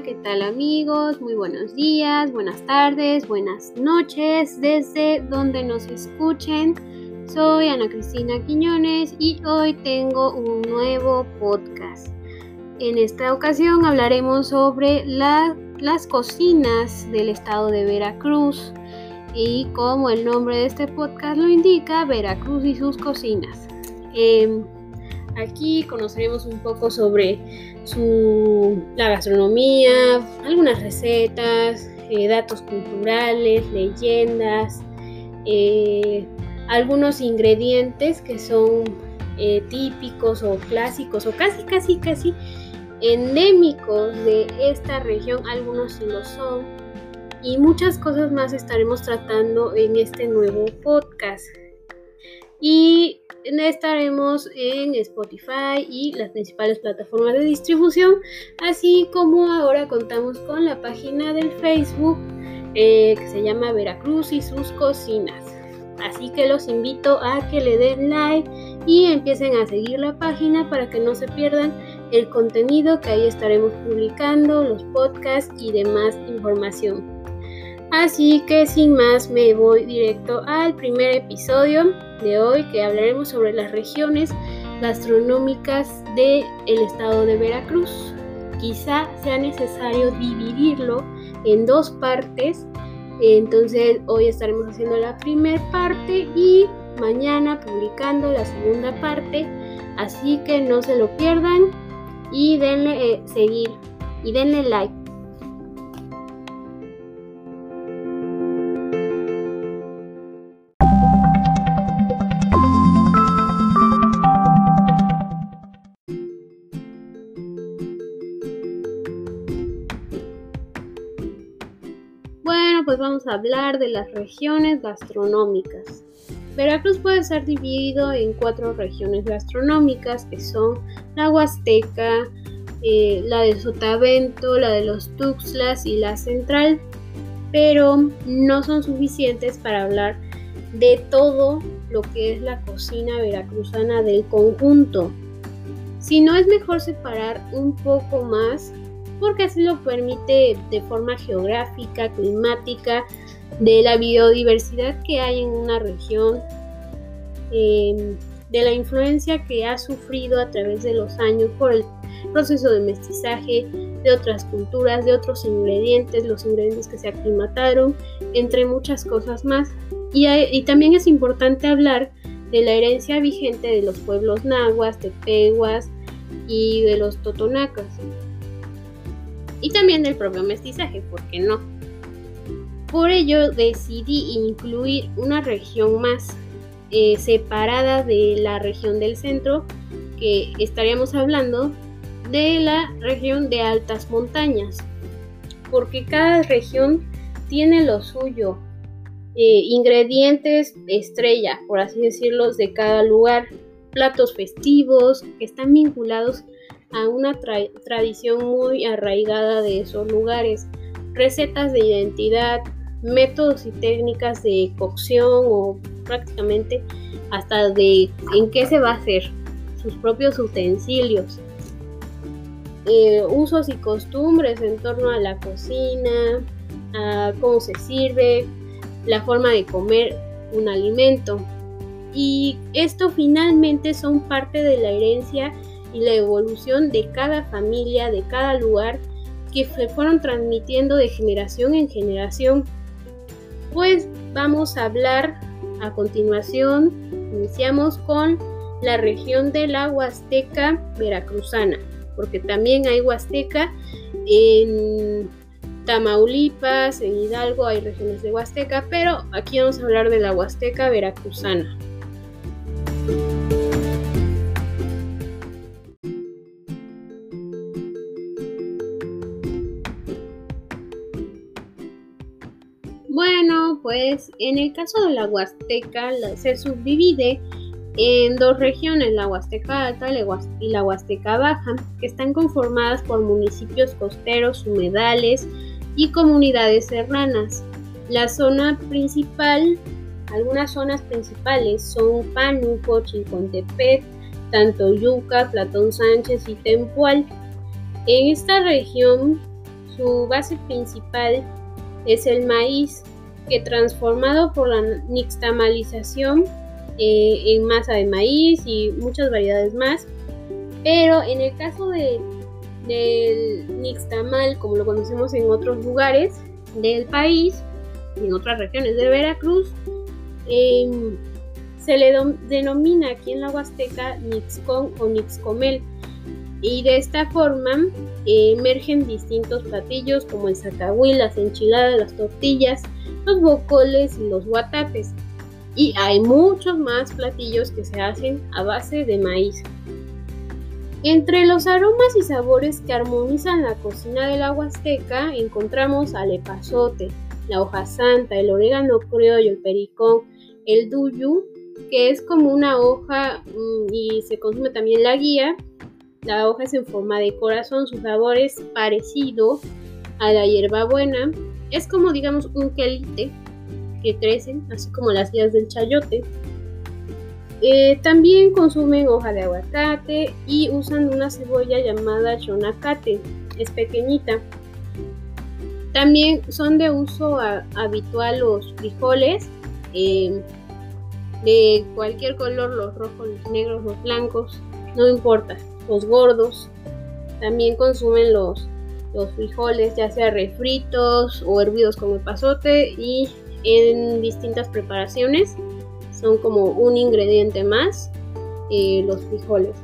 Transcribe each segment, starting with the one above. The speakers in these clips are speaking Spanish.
¿qué tal amigos? Muy buenos días, buenas tardes, buenas noches, desde donde nos escuchen. Soy Ana Cristina Quiñones y hoy tengo un nuevo podcast. En esta ocasión hablaremos sobre las cocinas del estado de Veracruz y como el nombre de este podcast lo indica, Veracruz y sus cocinas. Em, aquí conoceremos un poco sobre la gastronomía, algunas recetas, eh, datos culturales, leyendas, eh, algunos ingredientes que son eh, típicos o clásicos o casi, casi, casi endémicos de esta región, algunos sí lo son, y muchas cosas más estaremos tratando en este nuevo podcast. Y estaremos en Spotify y las principales plataformas de distribución, así como ahora contamos con la página del Facebook eh, que se llama Veracruz y sus cocinas. Así que los invito a que le den like y empiecen a seguir la página para que no se pierdan el contenido que ahí estaremos publicando, los podcasts y demás información. Así que sin más me voy directo al primer episodio de hoy que hablaremos sobre las regiones gastronómicas del estado de Veracruz. Quizá sea necesario dividirlo en dos partes, entonces hoy estaremos haciendo la primera parte y mañana publicando la segunda parte, así que no se lo pierdan y denle eh, seguir y denle like. Pues vamos a hablar de las regiones gastronómicas. Veracruz puede ser dividido en cuatro regiones gastronómicas que son la Huasteca, eh, la de Sotavento, la de los Tuxtlas y la Central, pero no son suficientes para hablar de todo lo que es la cocina veracruzana del conjunto. Si no es mejor separar un poco más porque así lo permite de forma geográfica, climática, de la biodiversidad que hay en una región, em, de la influencia que ha sufrido a través de los años por el proceso de mestizaje de otras culturas, de otros ingredientes, los ingredientes que se aclimataron, entre muchas cosas más. Y, y también es importante hablar de la herencia vigente de los pueblos nahuas, tepehuas y de los totonacas y también del propio mestizaje, ¿por qué no? Por ello decidí incluir una región más eh, separada de la región del centro, que estaríamos hablando de la región de altas montañas, porque cada región tiene lo suyo, eh, ingredientes estrella, por así decirlo, de cada lugar, platos festivos que están vinculados a una tradición muy arraigada de esos lugares, recetas de identidad, métodos y técnicas de cocción o prácticamente hasta de en qué se va a hacer, sus propios utensilios, eh, usos y costumbres en torno a la cocina, a cómo se sirve, la forma de comer un alimento. Y esto finalmente son parte de la herencia y la evolución de cada familia, de cada lugar, que se fueron transmitiendo de generación en generación. Pues vamos a hablar a continuación, iniciamos con la región de la Huasteca Veracruzana, porque también hay Huasteca en Tamaulipas, en Hidalgo hay regiones de Huasteca, pero aquí vamos a hablar de la Huasteca Veracruzana. Pues en el caso de la Huasteca se subdivide en dos regiones, la Huasteca Alta y la Huasteca Baja, que están conformadas por municipios costeros, humedales y comunidades serranas. La zona principal, algunas zonas principales son Pánuco, Chicontepec, Tanto Yuca, Platón Sánchez y Tempual. En esta región su base principal es el maíz, que transformado por la nixtamalización eh, en masa de maíz y muchas variedades más. Pero en el caso de, del nixtamal, como lo conocemos en otros lugares del país, en otras regiones de Veracruz, em, se le denomina aquí en la Huasteca Nixcon o Nixcomel. Y de esta forma emergen distintos platillos como el zacahuil, las enchiladas, las tortillas, los bocoles y los guatapes. Y hay muchos más platillos que se hacen a base de maíz. Entre los aromas y sabores que armonizan la cocina de la Huasteca encontramos al epazote, la hoja santa, el orégano criollo, el pericón, el duyu, que es como una hoja mm, y se consume también la guía. La hoja es en forma de corazón, su sabor es parecido a la hierbabuena. Es como digamos un quelite que crecen, así como las guías del chayote. Eh, también consumen hoja de aguacate y usan una cebolla llamada chonacate, es pequeñita. También son de uso habitual los frijoles eh, de cualquier color, los rojos, los negros, los blancos, no importa, los gordos. También consumen los, los frijoles, ya sea refritos o hervidos como el pasote y en distintas preparaciones. Son como un ingrediente más eh, los frijoles.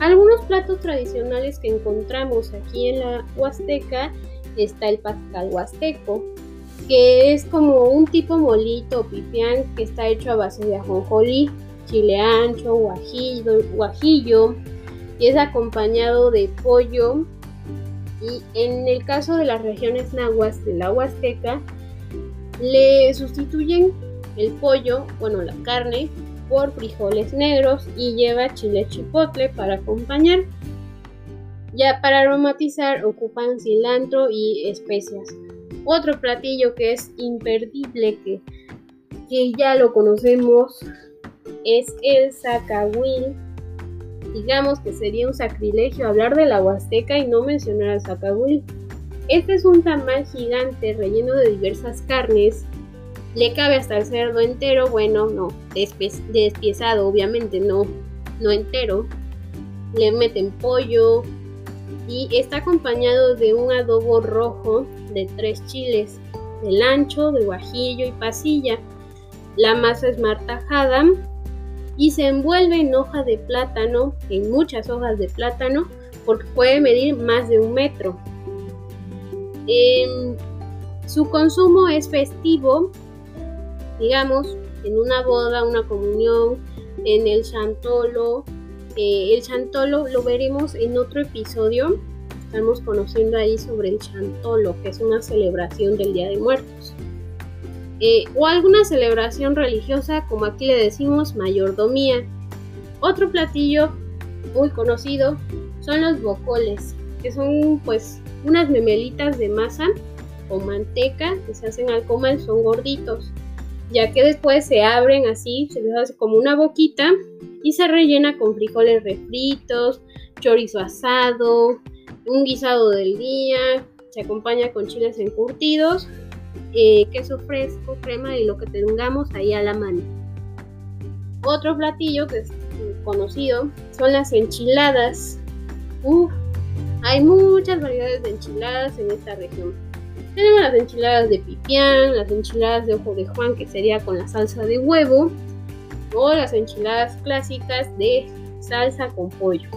Algunos platos tradicionales que encontramos aquí en la Huasteca está el pascal huasteco, que es como un tipo molito o pipián que está hecho a base de ajonjolí, chile ancho, guajillo, guajillo y es acompañado de pollo. Y en el caso de las regiones nahuas de la Huasteca, le sustituyen el pollo, bueno, la carne, por frijoles negros y lleva chile chipotle para acompañar. Ya para aromatizar ocupan cilantro y especias. Otro platillo que es imperdible, que, que ya lo conocemos, es el zacahuil. Digamos que sería un sacrilegio hablar de la huasteca y no mencionar al zacahuil. Este es un tamal gigante relleno de diversas carnes. Le cabe hasta el cerdo entero, bueno, no, obviamente, no, no entero. Le meten pollo y está acompañado de un adobo rojo de tres chiles, del ancho, de guajillo y pasilla. La masa es martajada y se envuelve en hoja de plátano, en muchas hojas de plátano, porque puede medir más de un metro. Em, su consumo es festivo, digamos, en una boda, una comunión, en el chantolo. Eh, el chantolo lo veremos en otro episodio estamos conociendo ahí sobre el Chantolo, que es una celebración del Día de Muertos. Eh, o alguna celebración religiosa, como aquí le decimos mayordomía. Otro platillo muy conocido son los bocoles, que son pues unas memelitas de masa o manteca que se hacen al comer, son gorditos, ya que después se abren así, se les hace como una boquita y se rellena con frijoles refritos, chorizo asado, un guisado del día, se acompaña con chiles encurtidos, eh, queso fresco, crema y lo que tengamos ahí a la mano. Otro platillo que es conocido son las enchiladas. hay muchas variedades de enchiladas en esta región. Tenemos las enchiladas de pipián, las enchiladas de ojo de Juan, que sería con la salsa de huevo, o las enchiladas clásicas de salsa con pollo.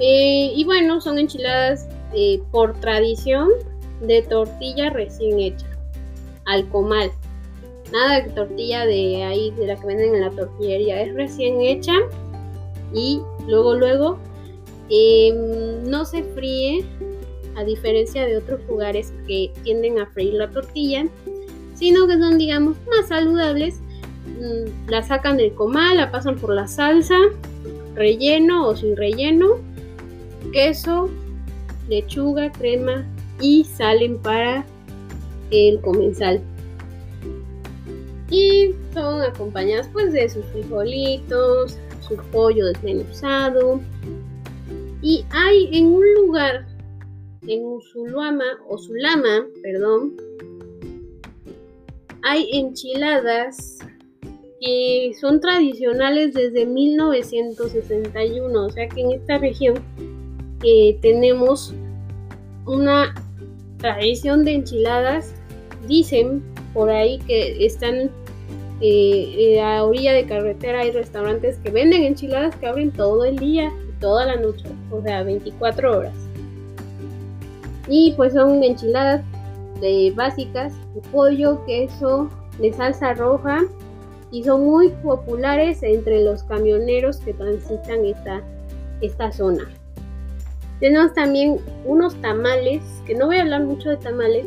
Eh, y bueno, son enchiladas eh, por tradición de tortilla recién hecha, al comal. Nada de tortilla de ahí, de la que venden en la tortillería, es recién hecha y luego, luego em, no se fríe, a diferencia de otros lugares que tienden a freír la tortilla, sino que son, digamos, más saludables. Mm, la sacan del comal, la pasan por la salsa, relleno o sin relleno queso, lechuga, crema y salen para el comensal. Y son acompañadas pues de sus frijolitos, su pollo desmenuzado. Y hay en un lugar en Usulama, o Sulama, perdón, hay enchiladas que son tradicionales desde 1961, o sea que en esta región eh, tenemos una tradición de enchiladas. Dicen por ahí que están eh, a orilla de carretera, hay restaurantes que venden enchiladas que abren todo el día toda la noche, o sea, 24 horas. Y pues son enchiladas básicas de pollo, queso, de salsa roja y son muy populares entre los camioneros que transitan esta, esta zona. Tenemos también unos tamales, que no voy a hablar mucho de tamales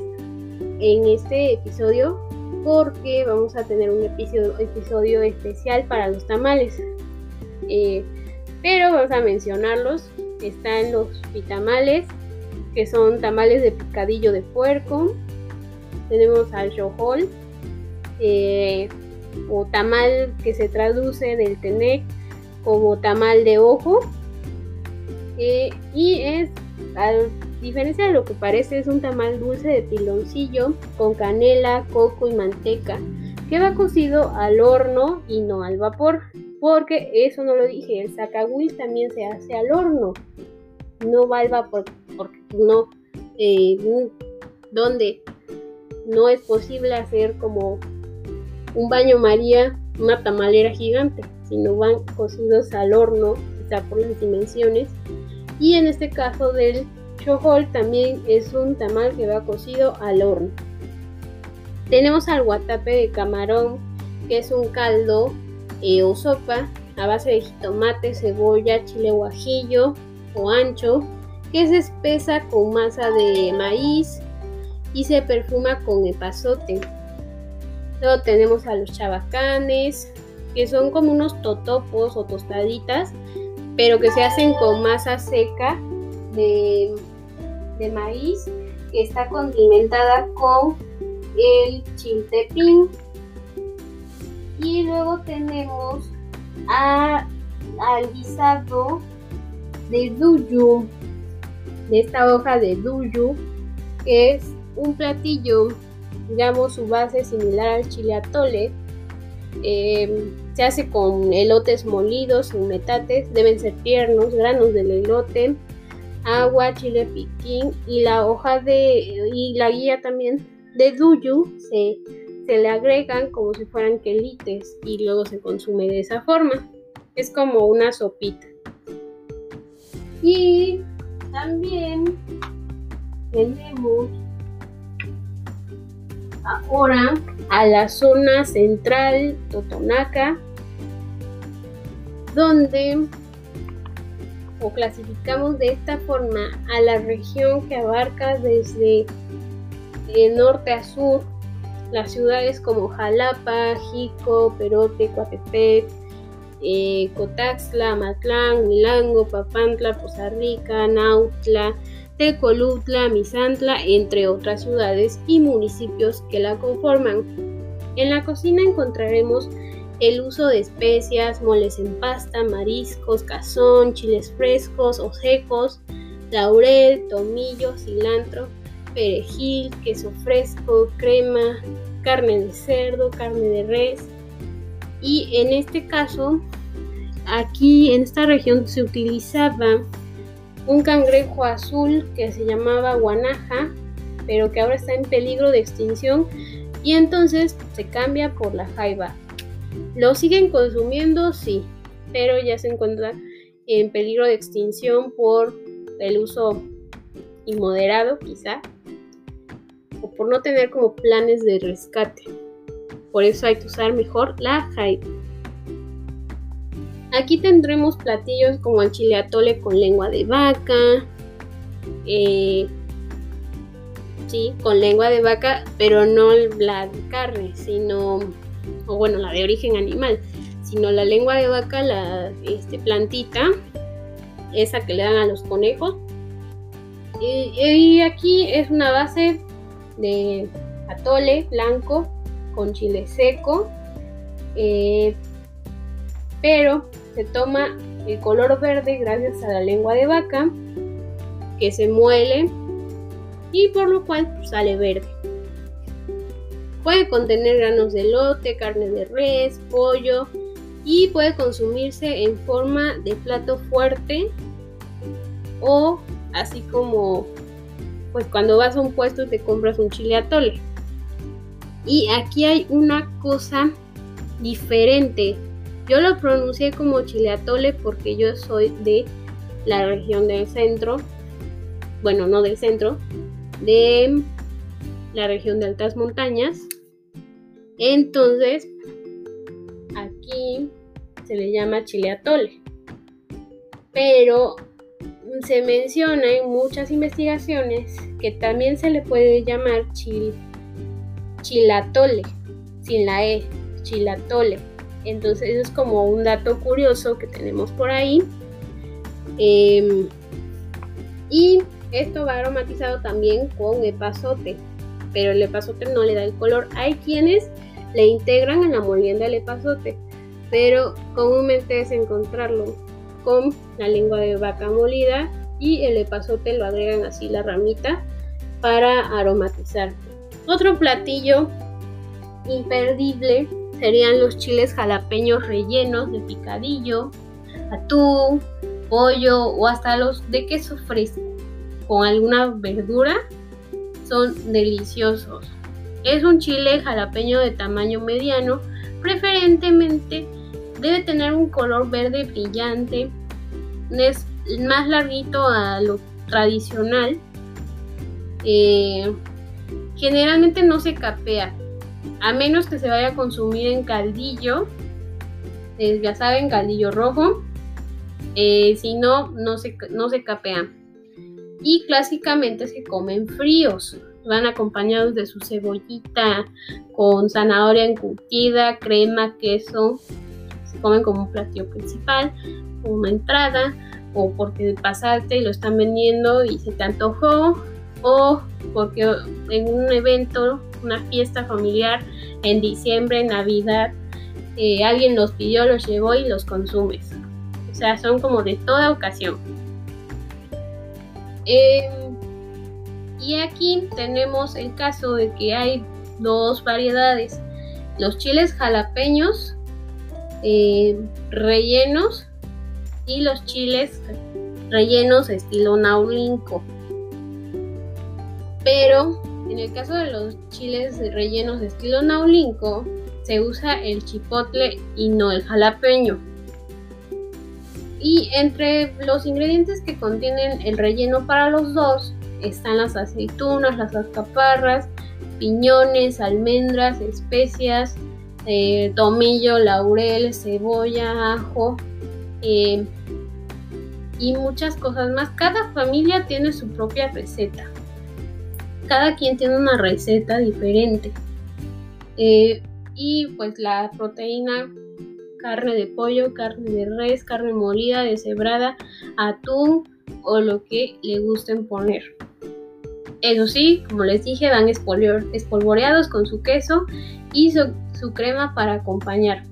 en este episodio porque vamos a tener un episodio, episodio especial para los tamales. Eh, pero vamos a mencionarlos. Están los pitamales, que son tamales de picadillo de puerco. Tenemos al yohol, eh, o tamal que se traduce del tenec como tamal de ojo. Eh, y es, a diferencia de lo que parece, es un tamal dulce de piloncillo con canela, coco y manteca que va cocido al horno y no al vapor. Porque eso no lo dije, el zacahuil también se hace al horno, no va al vapor, porque no, eh, donde no es posible hacer como un baño María, una tamalera gigante, sino van cocidos al horno, quizá por las dimensiones y en este caso del chohol también es un tamal que va cocido al horno. Tenemos al guatape de camarón, que es un caldo eh, o sopa a base de jitomate, cebolla, chile guajillo o ancho, que se espesa con masa de maíz y se perfuma con epazote. Luego tenemos a los chabacanes, que son como unos totopos o tostaditas pero que se hacen con masa seca de, maíz que está condimentada con el chiltepín. Y luego tenemos al guisado de duyu, de esta hoja de duyu, que es un platillo, digamos, su base similar al chile atole. Eh, se hace con elotes molidos o metates, deben ser tiernos, granos del elote, agua, chile piquín y la hoja de y la guía también de duyu se, se le agregan como si fueran quelites y luego se consume de esa forma. Es como una sopita. Y también tenemos ahora a la zona central Totonaca donde o clasificamos de esta forma a la región que abarca desde de norte a sur las ciudades como Jalapa, Jico, Perote, Coatepec, eh, Cotaxla, Matlán, Milango, Papantla, Poza Rica, Nautla, Tecolutla, Misantla, entre otras ciudades y municipios que la conforman. En la cocina encontraremos el uso de especias, moles en pasta, mariscos, cazón, chiles frescos o secos, laurel, tomillo, cilantro, perejil, queso fresco, crema, carne de cerdo, carne de res. Y en este caso, aquí en esta región se utilizaba un cangrejo azul que se llamaba guanaja, pero que ahora está en peligro de extinción y entonces se cambia por la jaiba. ¿Lo siguen consumiendo? Sí, pero ya se encuentra en peligro de extinción por el uso inmoderado quizá, o por no tener como planes de rescate. Por eso hay que usar mejor la jaiba. Aquí tendremos platillos como el chile atole con lengua de vaca, eh, sí, con lengua de vaca, pero no la carne, sino o bueno, la de origen animal, sino la lengua de vaca, la este, plantita, esa que le dan a los conejos. Y, aquí es una base de atole blanco con chile seco, eh, pero se toma el color verde gracias a la lengua de vaca que se muele y por lo cual sale verde. Puede contener granos de lote, carne de res, pollo y puede consumirse en forma de plato fuerte o así como pues cuando vas a un puesto te compras un chile atole. Y aquí hay una cosa diferente. Yo lo pronuncié como chile atole porque yo soy de la región del centro. Bueno, no del centro, de la región de altas montañas. Entonces, aquí se le llama chile atole. Pero se menciona en muchas investigaciones que también se le puede llamar chilatole, sin la E, chilatole. Entonces es como un dato curioso que tenemos por ahí. Em, y esto va aromatizado también con epazote, pero el epazote no le da el color. Hay quienes le integran en la molienda el epazote, pero comúnmente es encontrarlo con la lengua de vaca molida y el epazote lo agregan así la ramita para aromatizar. Otro platillo imperdible serían los chiles jalapeños rellenos de picadillo, atún, pollo o hasta los de queso fresco con alguna verdura. Son deliciosos. Es un chile jalapeño de tamaño mediano, preferentemente debe tener un color verde brillante, es más larguito a lo tradicional. Eh, generalmente no se capea, a menos que se vaya a consumir en caldillo, eh, ya saben, caldillo rojo. Eh, si no, no se, no se capean. Y clásicamente se comen fríos. Van acompañados de su cebollita con zanahoria encurtida, crema, queso. Se comen como un platillo principal, como una entrada, o porque pasaste y lo están vendiendo y se te antojó, o porque en un evento una fiesta familiar en diciembre, Navidad, eh, alguien los pidió, los llevó y los consumes. O sea, son como de toda ocasión. Em, y aquí tenemos el caso de que hay dos variedades. Los chiles jalapeños eh, rellenos y los chiles rellenos estilo naulinco. Pero en el caso de los chiles rellenos estilo naulinco, se usa el chipotle y no el jalapeño. Y entre los ingredientes que contienen el relleno para los dos están las aceitunas, las alcaparras, piñones, almendras, especias, eh, tomillo, laurel, cebolla, ajo eh, y muchas cosas más. Cada familia tiene su propia receta cada quien tiene una receta diferente. Eh, y pues la proteína, carne de pollo, carne de res, carne molida, deshebrada, atún o lo que le gusten poner. Eso sí, como les dije, van espolvoreados con su queso y su, crema para acompañar.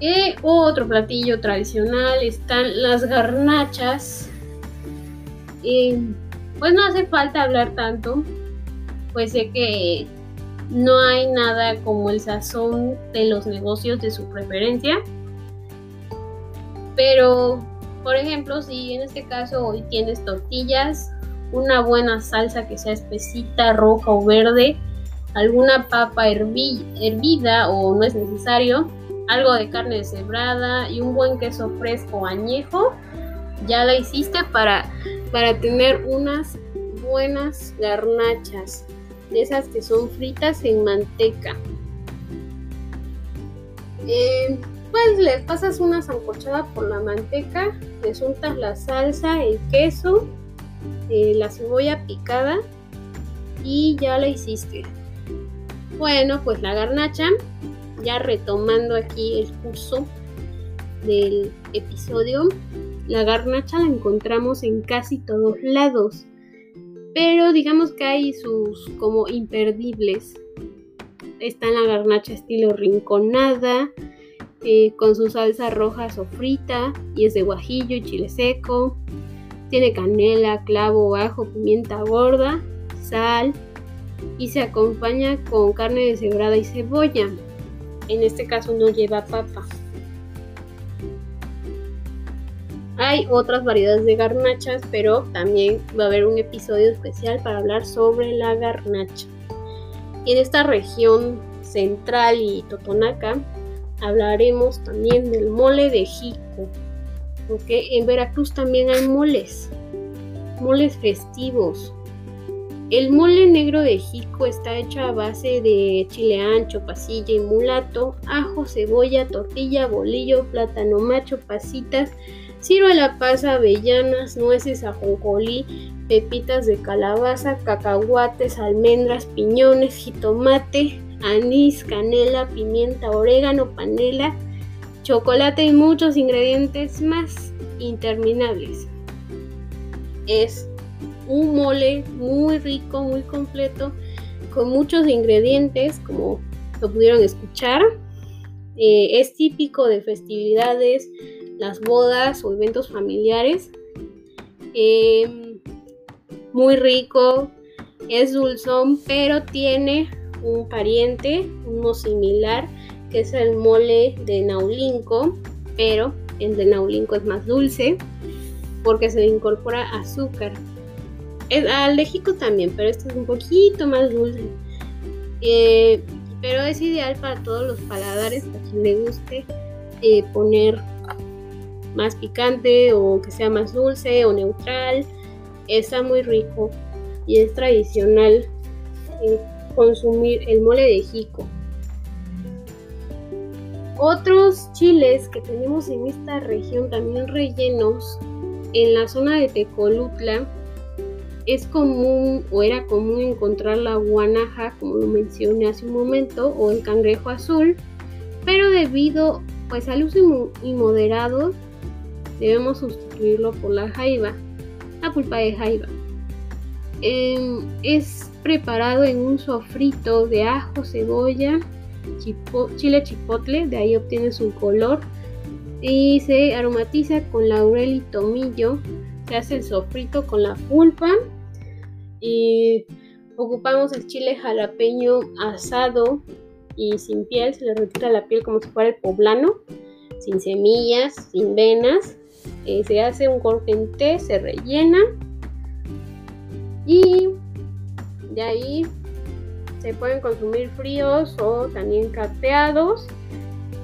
Y otro platillo tradicional están las garnachas. Eh, pues no hace falta hablar tanto, pues sé que no hay nada como el sazón de los negocios de su preferencia. Pero, por ejemplo, si en este caso hoy tienes tortillas, una buena salsa que sea espesita, roja o verde, alguna papa hervida o no es necesario, algo de carne deshebrada y un buen queso fresco añejo, ya la hiciste para para tener unas buenas garnachas, de esas que son fritas en manteca. Eh, pues le pasas una zancochada por la manteca, le untas la salsa, el queso, eh, la cebolla picada y ya la hiciste. Bueno, pues la garnacha, ya retomando aquí el curso del episodio, la garnacha la encontramos en casi todos lados, pero digamos que hay sus como imperdibles. Está en la garnacha estilo rinconada, eh, con su salsa roja sofrita y es de guajillo y chile seco. Tiene canela, clavo, ajo, pimienta gorda, sal y se acompaña con carne deshebrada y cebolla. En este caso no lleva papa. Hay otras variedades de garnachas, pero también va a haber un episodio especial para hablar sobre la garnacha. en esta región central y Totonaca hablaremos también del mole de jico. Porque en Veracruz también hay moles, moles festivos. El mole negro de jico está hecho a base de chile ancho, pasilla y mulato, ajo, cebolla, tortilla, bolillo, plátano macho, pasitas, la pasa, avellanas, nueces, ajonjolí, pepitas de calabaza, cacahuates, almendras, piñones, jitomate, anís, canela, pimienta, orégano, panela, chocolate y muchos ingredientes más interminables. Es un mole muy rico, muy completo, con muchos ingredientes, como lo pudieron escuchar. Eh, es típico de festividades, las bodas o eventos familiares. Em, muy rico, es dulzón, pero tiene un pariente, uno similar, que es el mole de Naulinco, pero el de Naulinco es más dulce porque se le incorpora azúcar. Es, al también, pero este es un poquito más dulce. Eh, pero es ideal para todos los paladares, a quien le guste eh, poner más picante o que sea más dulce o neutral. Está muy rico y es tradicional eh, consumir el mole de jico. Otros chiles que tenemos en esta región también rellenos en la zona de Tecolutla es común o era común encontrar la guanaja, como lo mencioné hace un momento, o el cangrejo azul, pero debido pues al uso inmoderado debemos sustituirlo por la jaiba, la pulpa de jaiba. Em, es preparado en un sofrito de ajo, cebolla, chile chipotle, de ahí obtiene su color y se aromatiza con laurel y tomillo. Se hace el sofrito con la pulpa y ocupamos el chile jalapeño asado y sin piel, se le retira la piel como si fuera el poblano, sin semillas, sin venas eh, se hace un corte en té, se rellena y de ahí se pueden consumir fríos o también capeados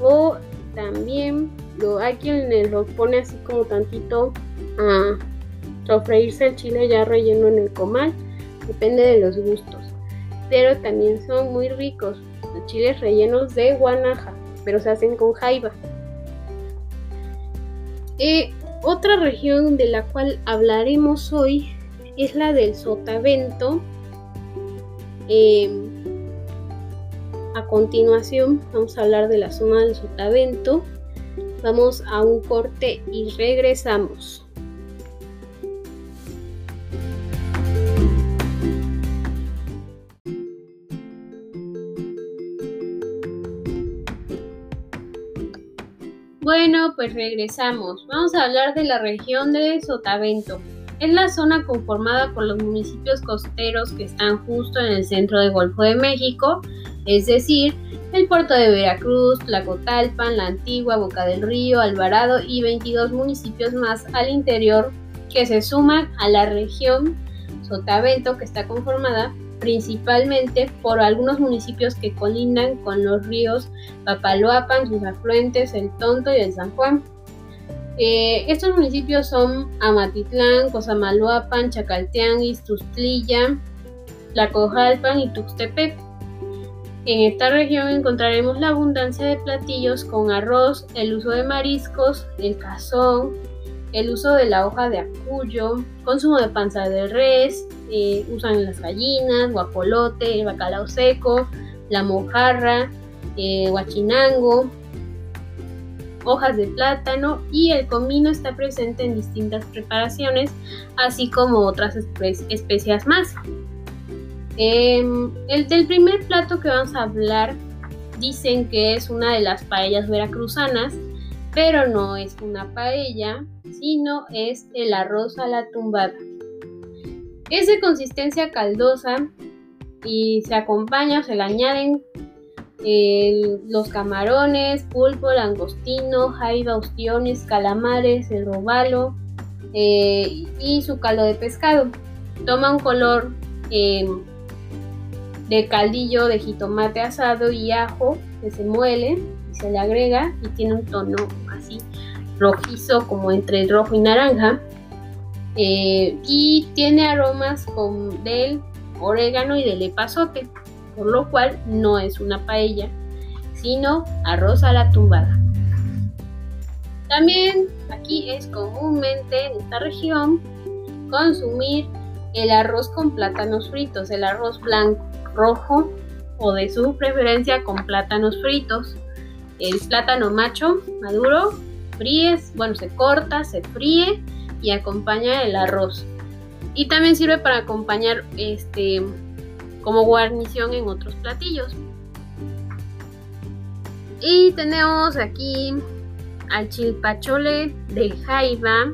o también lo, hay quien lo pone así como tantito a sofreírse el chile ya relleno en el comal, depende de los gustos. Pero también son muy ricos los chiles rellenos de guanaja, pero se hacen con jaiba. Eh, otra región de la cual hablaremos hoy es la del Sotavento. Em, a continuación vamos a hablar de la zona del Sotavento. Vamos a un corte y regresamos. Bueno, pues regresamos. Vamos a hablar de la región de Sotavento. Es la zona conformada por los municipios costeros que están justo en el centro del Golfo de México, es decir, el puerto de Veracruz, Tlacotalpan, La Antigua, Boca del Río, Alvarado y 22 municipios más al interior que se suman a la región Sotavento que está conformada principalmente por algunos municipios que colindan con los ríos Papaloapan, sus afluentes, el Tonto y el San Juan. Eh, estos municipios son Amatitlán, Cosamaloapan, Chacaltianguis, Tustlilla, Tlacojalpan y Tuxtepec. En esta región encontraremos la abundancia de platillos con arroz, el uso de mariscos, el cazón, el uso de la hoja de acuyo, consumo de panza de res, eh, usan las gallinas, guapolote, el bacalao seco, la mojarra, eh, guachinango, hojas de plátano y el comino está presente en distintas preparaciones, así como otras especias más. Em, el del primer plato que vamos a hablar dicen que es una de las paellas veracruzanas pero no es una paella, sino es el arroz a la tumbada. Es de consistencia caldosa y se acompaña o se le añaden los camarones, pulpo, langostino, jaiba, ostiones, calamares, el robalo eh, y su caldo de pescado. Toma un color em, de caldillo de jitomate asado y ajo que se muele y se le agrega y tiene un tono así rojizo como entre rojo y naranja. Eh, y tiene aromas con del orégano y del epazote por lo cual no es una paella, sino arroz a la tumbada. También aquí es comúnmente en esta región consumir el arroz con plátanos fritos, el arroz blanco, rojo o de su preferencia con plátanos fritos. El plátano macho maduro fríes, bueno, se corta, se fríe y acompaña el arroz. Y también sirve para acompañar este como guarnición en otros platillos. Y tenemos aquí al chilpachole de jaiba,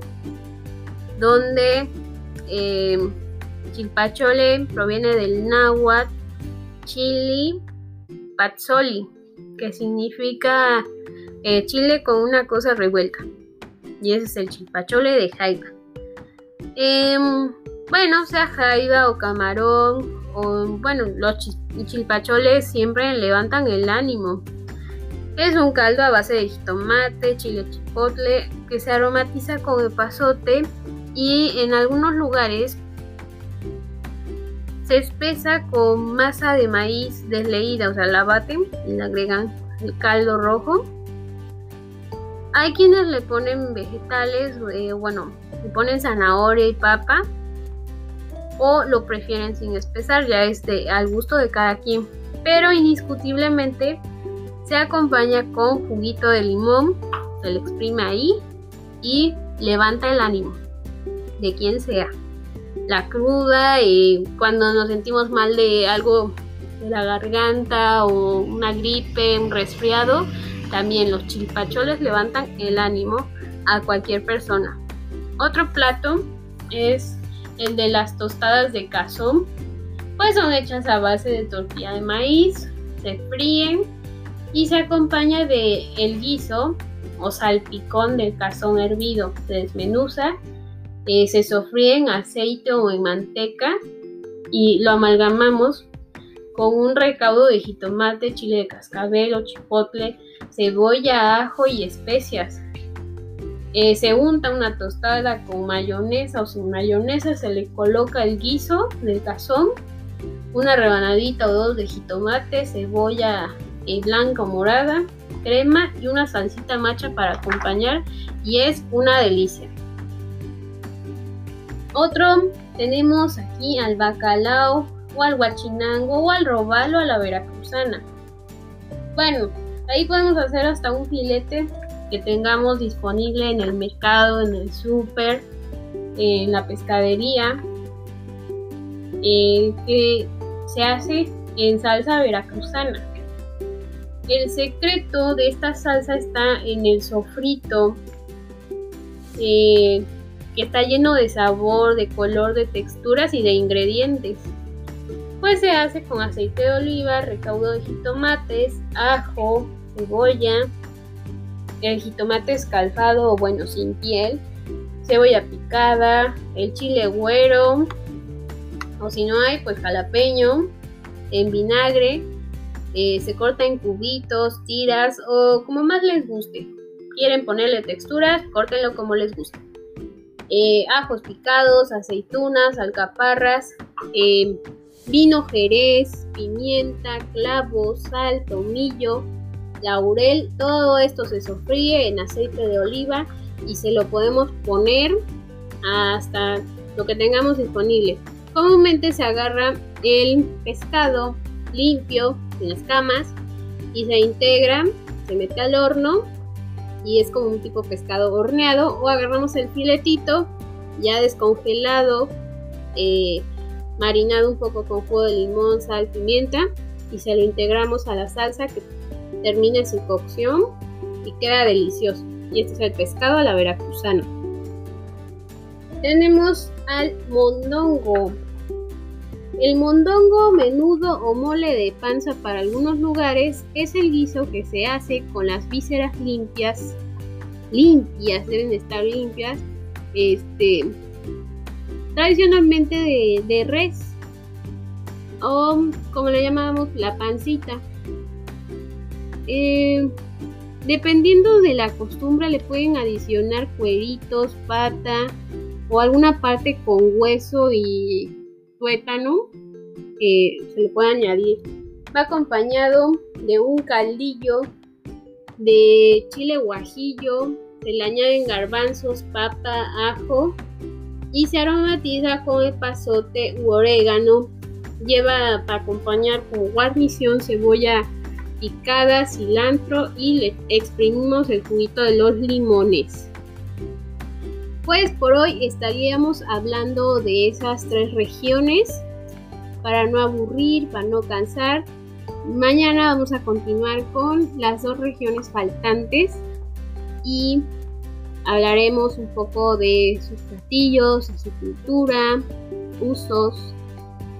donde eh, chilpachole proviene del náhuatl chili patzoli, que significa eh, chile con una cosa revuelta. Y ese es el chilpachole de jaiba. Em, bueno, sea jaiba o camarón o bueno, los chilpacholes siempre levantan el ánimo. Es un caldo a base de jitomate, chile chipotle, que se aromatiza con epazote y en algunos lugares se espesa con masa de maíz desleída, o sea, la baten y le agregan el caldo rojo. Hay quienes le ponen vegetales, eh, bueno, le ponen zanahoria y papa o lo prefieren sin espesar, ya es al gusto de cada quien. Pero indiscutiblemente se acompaña con juguito de limón, se le exprime ahí y levanta el ánimo de quien sea. La cruda y cuando nos sentimos mal de algo de la garganta o una gripe, un resfriado, también los chilpacholes levantan el ánimo a cualquier persona. Otro plato es el de las tostadas de cazón, pues son hechas a base de tortilla de maíz, se fríen y se acompaña de el guiso o salpicón del cazón hervido. Se desmenuza, eh, se sofríe en aceite o en manteca y lo amalgamamos con un recaudo de jitomate, chile de cascabel o chipotle, cebolla, ajo y especias. Eh, se unta una tostada con mayonesa o sin mayonesa, se le coloca el guiso del cazón, una rebanadita o dos de jitomate, cebolla eh, blanca o morada, crema y una salsita macha para acompañar y es una delicia. Otro tenemos aquí al bacalao o al guachinango o al robalo a la veracruzana. Bueno, ahí podemos hacer hasta un filete que tengamos disponible en el mercado, en el súper, en la pescadería, eh, que se hace en salsa veracruzana. El secreto de esta salsa está en el sofrito, eh, que está lleno de sabor, de color, de texturas y de ingredientes. Pues se hace con aceite de oliva, recaudo de jitomates, ajo, cebolla, el jitomate escalfado o bueno, sin piel, cebolla picada, el chile güero, o si no hay, pues jalapeño, en vinagre, eh, se corta en cubitos, tiras o como más les guste. Quieren ponerle texturas, córtenlo como les guste. Eh, ajos picados, aceitunas, alcaparras, eh, vino jerez, pimienta, clavos, sal, tomillo, laurel, todo esto se sofríe en aceite de oliva y se lo podemos poner hasta lo que tengamos disponible. Comúnmente se agarra el pescado limpio, sin escamas, y se integra, se mete al horno y es como un tipo pescado horneado o agarramos el filetito ya descongelado, eh, marinado un poco con jugo de limón, sal, pimienta y se lo integramos a la salsa que termina su cocción y queda delicioso. y este es el pescado a la veracruzana. Tenemos al mondongo. El mondongo, menudo o mole de panza para algunos lugares es el guiso que se hace con las vísceras limpias, limpias, deben estar limpias, este, tradicionalmente de, res o como le llamamos la pancita. Eh, dependiendo de la costumbre le pueden adicionar cueritos, pata o alguna parte con hueso y tuétano que se le puede añadir. Va acompañado de un caldillo de chile guajillo, se le añaden garbanzos, papa, ajo y se aromatiza con el pasote u orégano. Lleva para acompañar como guarnición cebolla picada, cilantro y le exprimimos el juguito de los limones. Pues por hoy estaríamos hablando de esas tres regiones para no aburrir, para no cansar. Mañana vamos a continuar con las dos regiones faltantes y hablaremos un poco de sus platillos, su cultura, usos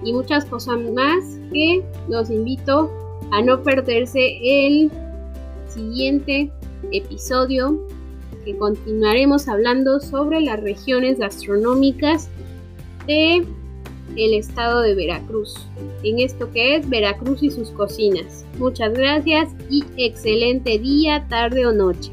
y muchas cosas más que los invito a no perderse el siguiente episodio que continuaremos hablando sobre las regiones gastronómicas de el estado de Veracruz, en esto que es Veracruz y sus cocinas. Muchas gracias y excelente día, tarde o noche.